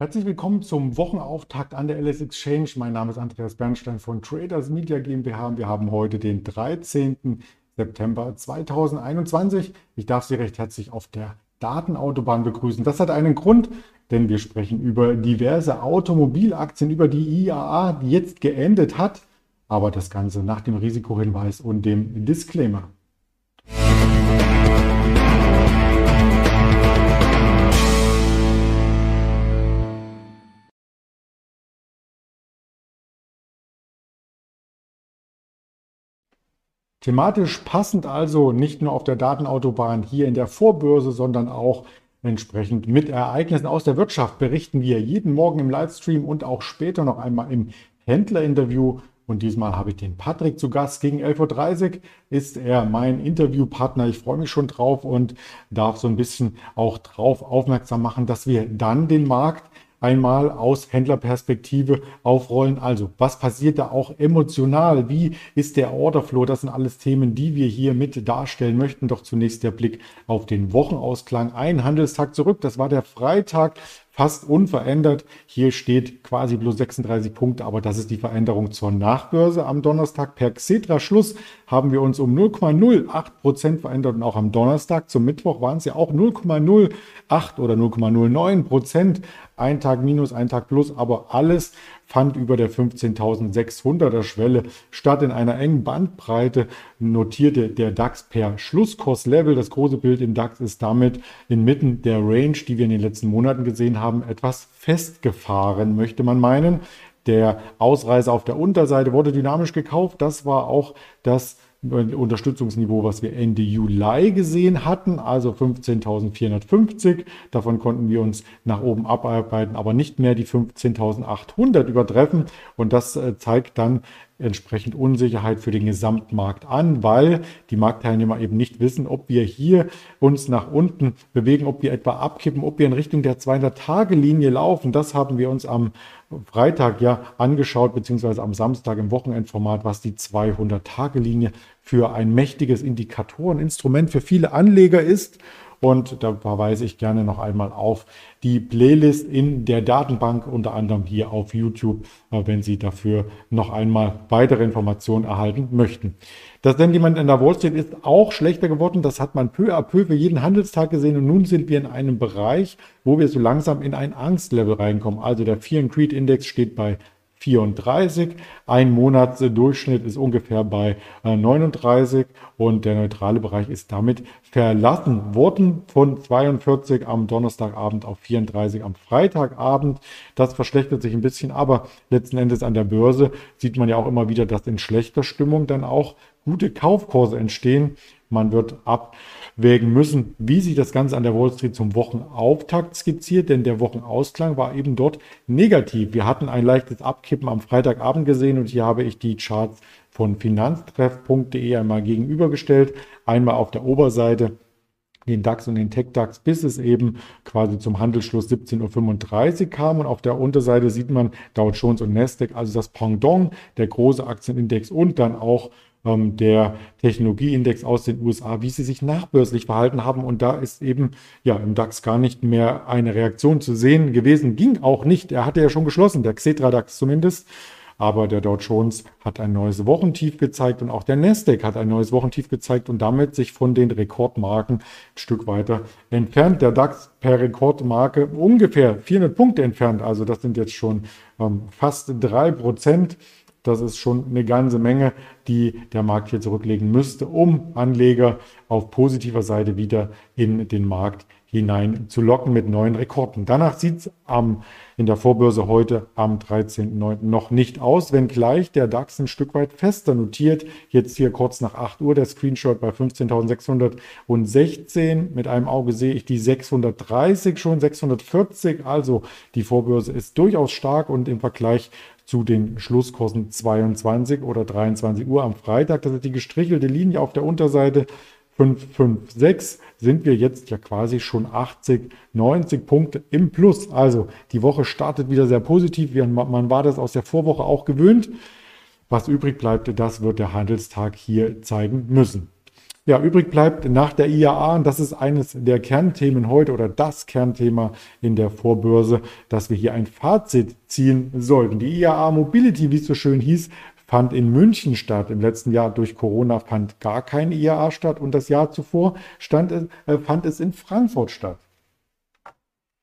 Herzlich willkommen zum Wochenauftakt an der LS Exchange. Mein Name ist Andreas Bernstein von Traders Media GmbH. Wir haben heute den 13. September 2021. Ich darf Sie recht herzlich auf der Datenautobahn begrüßen. Das hat einen Grund, denn wir sprechen über diverse Automobilaktien, über die IAA, die jetzt geendet hat. Aber das Ganze nach dem Risikohinweis und dem Disclaimer. Thematisch passend also nicht nur auf der Datenautobahn hier in der Vorbörse, sondern auch entsprechend mit Ereignissen aus der Wirtschaft berichten wir jeden Morgen im Livestream und auch später noch einmal im Händlerinterview. Und diesmal habe ich den Patrick zu Gast. Gegen 11.30 Uhr ist er mein Interviewpartner. Ich freue mich schon drauf und darf so ein bisschen auch drauf aufmerksam machen, dass wir dann den Markt einmal aus Händlerperspektive aufrollen. Also, was passiert da auch emotional? Wie ist der Orderflow? Das sind alles Themen, die wir hier mit darstellen möchten. Doch zunächst der Blick auf den Wochenausklang. Ein Handelstag zurück. Das war der Freitag fast unverändert. Hier steht quasi bloß 36 Punkte, aber das ist die Veränderung zur Nachbörse am Donnerstag. Per Xetra Schluss haben wir uns um 0,08 Prozent verändert und auch am Donnerstag zum Mittwoch waren es ja auch 0,08 oder 0,09 Prozent. Ein Tag minus, ein Tag plus, aber alles fand über der 15.600er Schwelle statt. In einer engen Bandbreite notierte der DAX per Schlusskurslevel. Das große Bild im DAX ist damit inmitten der Range, die wir in den letzten Monaten gesehen haben, etwas festgefahren, möchte man meinen. Der Ausreißer auf der Unterseite wurde dynamisch gekauft. Das war auch das Unterstützungsniveau, was wir Ende Juli gesehen hatten, also 15.450. Davon konnten wir uns nach oben abarbeiten, aber nicht mehr die 15.800 übertreffen. Und das äh, zeigt dann entsprechend Unsicherheit für den Gesamtmarkt an, weil die Marktteilnehmer eben nicht wissen, ob wir hier uns nach unten bewegen, ob wir etwa abkippen, ob wir in Richtung der 200-Tage-Linie laufen. Das haben wir uns am Freitag ja angeschaut, beziehungsweise am Samstag im Wochenendformat, was die 200-Tage-Linie für ein mächtiges Indikatoreninstrument für viele Anleger ist. Und da verweise ich gerne noch einmal auf die Playlist in der Datenbank, unter anderem hier auf YouTube, äh, wenn Sie dafür noch einmal weitere Informationen erhalten möchten. Das Sentiment in der Wall Street ist auch schlechter geworden. Das hat man peu à peu für jeden Handelstag gesehen. Und nun sind wir in einem Bereich, wo wir so langsam in ein Angstlevel reinkommen. Also der Fear and Creed Index steht bei 34. Ein Monatsdurchschnitt ist ungefähr bei 39 äh, und der neutrale Bereich ist damit verlassen worden von 42 am Donnerstagabend auf 34 am Freitagabend. Das verschlechtert sich ein bisschen, aber letzten Endes an der Börse sieht man ja auch immer wieder, dass in schlechter Stimmung dann auch gute Kaufkurse entstehen. Man wird abwägen müssen, wie sich das Ganze an der Wall Street zum Wochenauftakt skizziert, denn der Wochenausklang war eben dort negativ. Wir hatten ein leichtes Abkippen am Freitagabend gesehen und hier habe ich die Charts von finanztreff.de einmal gegenübergestellt. Einmal auf der Oberseite den DAX und den Tech-DAX, bis es eben quasi zum Handelsschluss 17.35 Uhr kam. Und auf der Unterseite sieht man Dow Jones und Nasdaq, also das Pendant, der große Aktienindex und dann auch ähm, der Technologieindex aus den USA, wie sie sich nachbörslich verhalten haben. Und da ist eben ja im DAX gar nicht mehr eine Reaktion zu sehen gewesen. Ging auch nicht. Er hatte ja schon geschlossen, der Xetra DAX zumindest. Aber der Dow Jones hat ein neues Wochentief gezeigt und auch der Nasdaq hat ein neues Wochentief gezeigt und damit sich von den Rekordmarken ein Stück weiter entfernt. Der DAX per Rekordmarke ungefähr 400 Punkte entfernt. Also das sind jetzt schon ähm, fast drei Prozent. Das ist schon eine ganze Menge, die der Markt hier zurücklegen müsste, um Anleger auf positiver Seite wieder in den Markt hinein zu locken mit neuen Rekorden. Danach sieht es in der Vorbörse heute am 13.09. noch nicht aus, wenngleich der DAX ein Stück weit fester notiert. Jetzt hier kurz nach 8 Uhr der Screenshot bei 15.616. Mit einem Auge sehe ich die 630 schon, 640. Also die Vorbörse ist durchaus stark und im Vergleich zu den Schlusskursen 22 oder 23 Uhr am Freitag. Das ist die gestrichelte Linie auf der Unterseite 556 sind wir jetzt ja quasi schon 80, 90 Punkte im Plus. Also die Woche startet wieder sehr positiv. Man war das aus der Vorwoche auch gewöhnt. Was übrig bleibt, das wird der Handelstag hier zeigen müssen. Ja, übrig bleibt nach der IAA, und das ist eines der Kernthemen heute oder das Kernthema in der Vorbörse, dass wir hier ein Fazit ziehen sollten. Die IAA Mobility, wie es so schön hieß, fand in München statt. Im letzten Jahr durch Corona fand gar keine IAA statt und das Jahr zuvor stand, äh, fand es in Frankfurt statt.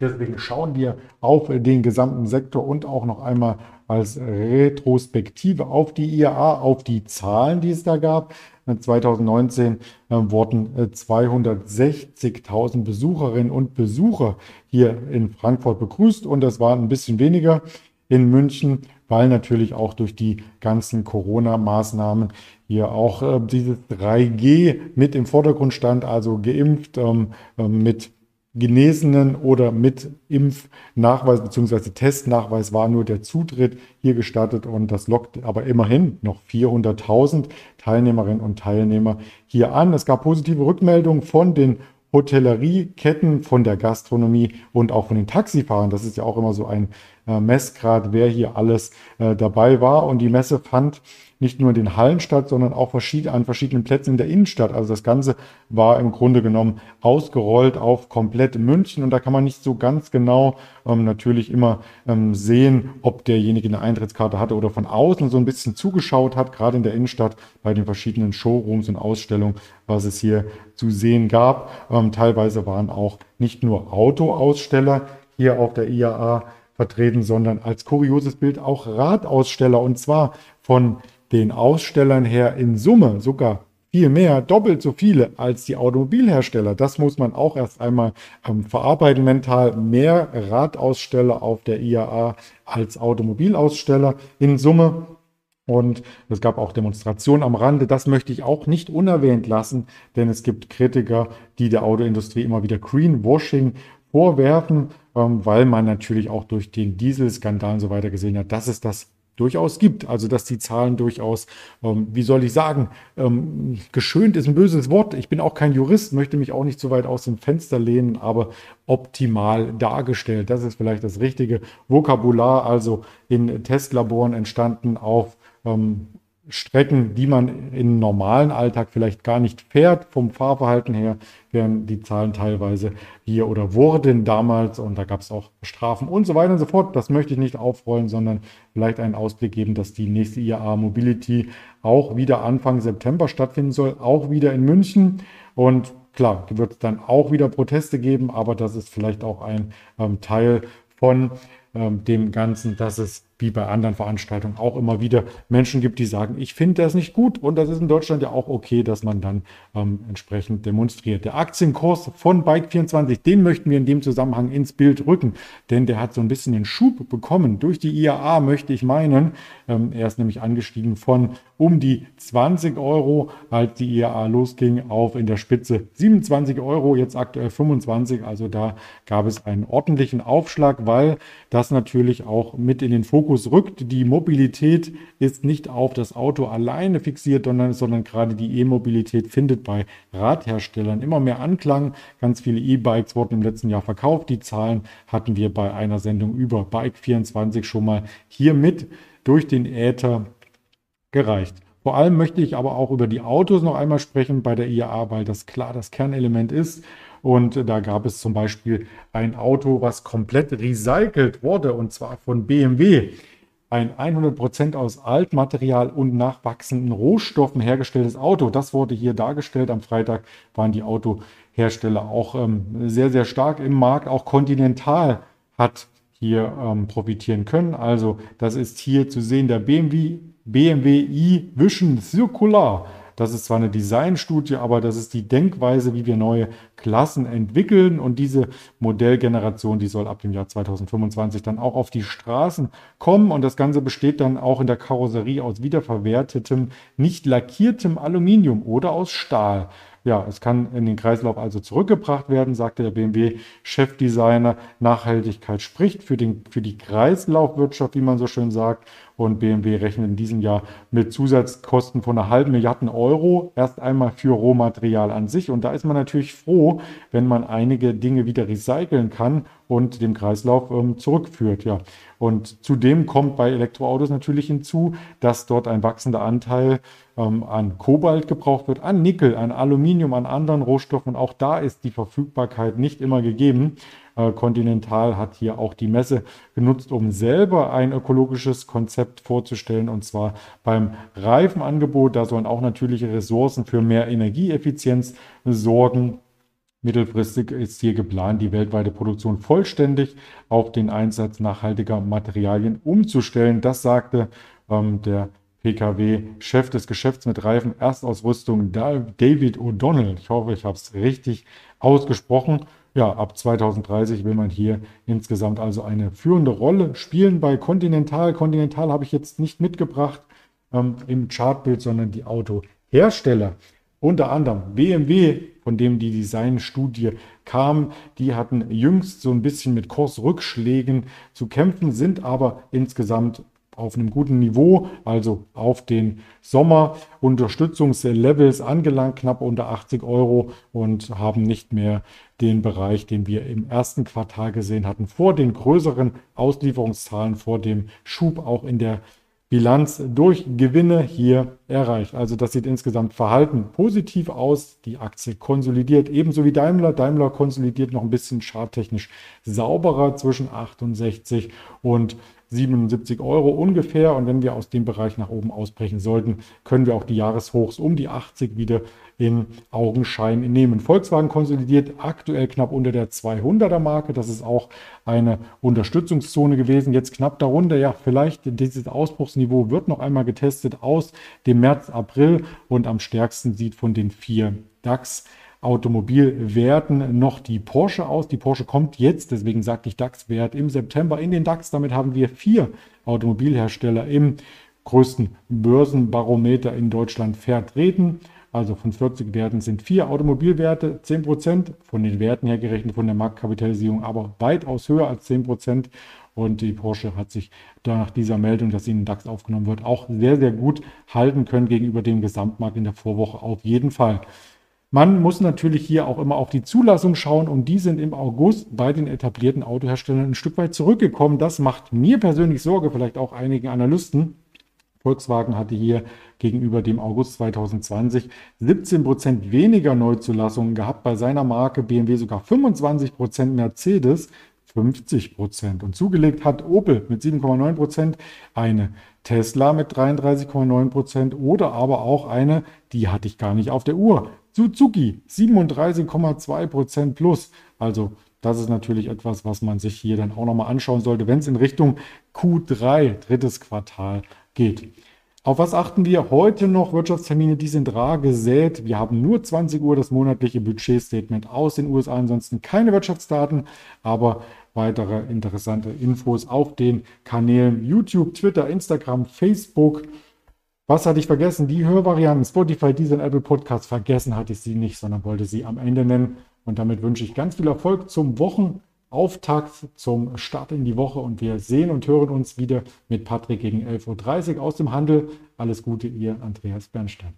Deswegen schauen wir auf den gesamten Sektor und auch noch einmal als Retrospektive auf die IAA, auf die Zahlen, die es da gab. 2019 äh, wurden 260.000 äh, Besucherinnen und Besucher hier in Frankfurt begrüßt und das waren ein bisschen weniger in München, weil natürlich auch durch die ganzen Corona-Maßnahmen hier auch äh, dieses 3G mit im Vordergrund stand, also geimpft ähm, äh, mit Genesenen oder mit Impfnachweis bzw. Testnachweis war nur der Zutritt hier gestattet und das lockt aber immerhin noch 400.000 Teilnehmerinnen und Teilnehmer hier an. Es gab positive Rückmeldungen von den Hotellerieketten, von der Gastronomie und auch von den Taxifahrern. Das ist ja auch immer so ein äh, Messgrad, wer hier alles äh, dabei war. Und die Messe fand nicht nur in den Hallen statt, sondern auch verschied an verschiedenen Plätzen in der Innenstadt. Also das Ganze war im Grunde genommen ausgerollt auf komplett München und da kann man nicht so ganz genau ähm, natürlich immer ähm, sehen, ob derjenige eine Eintrittskarte hatte oder von außen so ein bisschen zugeschaut hat, gerade in der Innenstadt bei den verschiedenen Showrooms und Ausstellungen, was es hier zu sehen gab. Ähm, teilweise waren auch nicht nur Autoaussteller hier auf der IAA vertreten, sondern als kurioses Bild auch Radaussteller und zwar von den Ausstellern her in Summe sogar viel mehr, doppelt so viele als die Automobilhersteller. Das muss man auch erst einmal ähm, verarbeiten mental. Mehr Radaussteller auf der IAA als Automobilaussteller in Summe. Und es gab auch Demonstrationen am Rande. Das möchte ich auch nicht unerwähnt lassen, denn es gibt Kritiker, die der Autoindustrie immer wieder Greenwashing vorwerfen, ähm, weil man natürlich auch durch den Dieselskandal und so weiter gesehen hat, dass es das durchaus gibt. Also dass die Zahlen durchaus, ähm, wie soll ich sagen, ähm, geschönt ist ein böses Wort. Ich bin auch kein Jurist, möchte mich auch nicht zu weit aus dem Fenster lehnen, aber optimal dargestellt. Das ist vielleicht das richtige Vokabular, also in Testlaboren entstanden auf ähm, Strecken, die man im normalen Alltag vielleicht gar nicht fährt, vom Fahrverhalten her, wären die Zahlen teilweise hier oder wurden damals und da gab es auch Strafen und so weiter und so fort. Das möchte ich nicht aufrollen, sondern vielleicht einen Ausblick geben, dass die nächste IAA Mobility auch wieder Anfang September stattfinden soll, auch wieder in München und Klar, wird es dann auch wieder Proteste geben, aber das ist vielleicht auch ein ähm, Teil von ähm, dem Ganzen, dass es wie bei anderen Veranstaltungen auch immer wieder Menschen gibt, die sagen, ich finde das nicht gut und das ist in Deutschland ja auch okay, dass man dann ähm, entsprechend demonstriert. Der Aktienkurs von Bike24, den möchten wir in dem Zusammenhang ins Bild rücken, denn der hat so ein bisschen den Schub bekommen. Durch die IAA möchte ich meinen, ähm, er ist nämlich angestiegen von um die 20 Euro, als die IAA losging, auf in der Spitze 27 Euro, jetzt aktuell 25. Also da gab es einen ordentlichen Aufschlag, weil das natürlich auch mit in den Fokus rückt. Die Mobilität ist nicht auf das Auto alleine fixiert, sondern, sondern gerade die E-Mobilität findet bei Radherstellern immer mehr Anklang. Ganz viele E-Bikes wurden im letzten Jahr verkauft. Die Zahlen hatten wir bei einer Sendung über Bike24 schon mal hier mit durch den Äther gereicht. Vor allem möchte ich aber auch über die Autos noch einmal sprechen bei der IAA, weil das klar das Kernelement ist. Und da gab es zum Beispiel ein Auto, was komplett recycelt wurde, und zwar von BMW. Ein 100% aus Altmaterial und nachwachsenden Rohstoffen hergestelltes Auto. Das wurde hier dargestellt. Am Freitag waren die Autohersteller auch ähm, sehr, sehr stark im Markt. Auch Continental hat hier ähm, profitieren können. Also das ist hier zu sehen der BMW BMW i Vision Circular. Das ist zwar eine Designstudie, aber das ist die Denkweise, wie wir neue Klassen entwickeln. Und diese Modellgeneration, die soll ab dem Jahr 2025 dann auch auf die Straßen kommen. Und das Ganze besteht dann auch in der Karosserie aus wiederverwertetem, nicht lackiertem Aluminium oder aus Stahl. Ja, es kann in den Kreislauf also zurückgebracht werden, sagte der BMW-Chefdesigner. Nachhaltigkeit spricht für, den, für die Kreislaufwirtschaft, wie man so schön sagt. Und BMW rechnet in diesem Jahr mit Zusatzkosten von einer halben Milliarde Euro erst einmal für Rohmaterial an sich. Und da ist man natürlich froh, froh, wenn man einige Dinge wieder recyceln kann und dem Kreislauf ähm, zurückführt. Ja. Und zudem kommt bei Elektroautos natürlich hinzu, dass dort ein wachsender Anteil ähm, an Kobalt gebraucht wird, an Nickel, an Aluminium, an anderen Rohstoffen. Auch da ist die Verfügbarkeit nicht immer gegeben. Äh, Continental hat hier auch die Messe genutzt, um selber ein ökologisches Konzept vorzustellen. Und zwar beim Reifenangebot. Da sollen auch natürliche Ressourcen für mehr Energieeffizienz sorgen. Mittelfristig ist hier geplant, die weltweite Produktion vollständig auf den Einsatz nachhaltiger Materialien umzustellen. Das sagte ähm, der PKW-Chef des Geschäfts mit Reifen Erstausrüstung David O'Donnell. Ich hoffe, ich habe es richtig ausgesprochen. Ja, ab 2030 will man hier insgesamt also eine führende Rolle spielen bei Continental. Continental habe ich jetzt nicht mitgebracht ähm, im Chartbild, sondern die Autohersteller. Unter anderem BMW, von dem die Designstudie kam, die hatten jüngst so ein bisschen mit Kursrückschlägen zu kämpfen, sind aber insgesamt auf einem guten Niveau, also auf den Sommer-Unterstützungslevels angelangt, knapp unter 80 Euro und haben nicht mehr den Bereich, den wir im ersten Quartal gesehen hatten, vor den größeren Auslieferungszahlen, vor dem Schub auch in der Bilanz durch Gewinne hier erreicht. Also das sieht insgesamt verhalten positiv aus. Die Aktie konsolidiert ebenso wie Daimler. Daimler konsolidiert noch ein bisschen charttechnisch sauberer zwischen 68 und 77 Euro ungefähr. Und wenn wir aus dem Bereich nach oben ausbrechen sollten, können wir auch die Jahreshochs um die 80 wieder in Augenschein nehmen. Volkswagen konsolidiert aktuell knapp unter der 200er Marke. Das ist auch eine Unterstützungszone gewesen. Jetzt knapp darunter. Ja, vielleicht dieses Ausbruchsniveau wird noch einmal getestet aus dem März, April und am stärksten sieht von den vier DAX Automobilwerten noch die Porsche aus. Die Porsche kommt jetzt, deswegen sagte ich DAX-Wert im September in den DAX. Damit haben wir vier Automobilhersteller im größten Börsenbarometer in Deutschland vertreten. Also von 40 Werten sind vier Automobilwerte 10 Prozent, von den Werten her gerechnet von der Marktkapitalisierung aber weitaus höher als 10 Prozent. Und die Porsche hat sich nach dieser Meldung, dass sie in den DAX aufgenommen wird, auch sehr, sehr gut halten können gegenüber dem Gesamtmarkt in der Vorwoche auf jeden Fall. Man muss natürlich hier auch immer auf die Zulassung schauen und die sind im August bei den etablierten Autoherstellern ein Stück weit zurückgekommen. Das macht mir persönlich Sorge, vielleicht auch einigen Analysten. Volkswagen hatte hier gegenüber dem August 2020 17 Prozent weniger Neuzulassungen gehabt, bei seiner Marke BMW sogar 25 Prozent, Mercedes 50 Prozent. Und zugelegt hat Opel mit 7,9 Prozent, eine Tesla mit 33,9 Prozent oder aber auch eine, die hatte ich gar nicht auf der Uhr, Suzuki 37,2 Prozent plus. Also das ist natürlich etwas, was man sich hier dann auch nochmal anschauen sollte, wenn es in Richtung Q3, drittes Quartal geht. Auf was achten wir heute noch? Wirtschaftstermine, die sind rar gesät. Wir haben nur 20 Uhr das monatliche Budgetstatement aus den USA, ansonsten keine Wirtschaftsdaten, aber weitere interessante Infos auf den Kanälen YouTube, Twitter, Instagram, Facebook. Was hatte ich vergessen? Die Hörvarianten Spotify, Deezer und Apple Podcasts. Vergessen hatte ich sie nicht, sondern wollte sie am Ende nennen. Und damit wünsche ich ganz viel Erfolg zum Wochenauftakt, zum Start in die Woche. Und wir sehen und hören uns wieder mit Patrick gegen 11.30 Uhr aus dem Handel. Alles Gute, ihr Andreas Bernstein.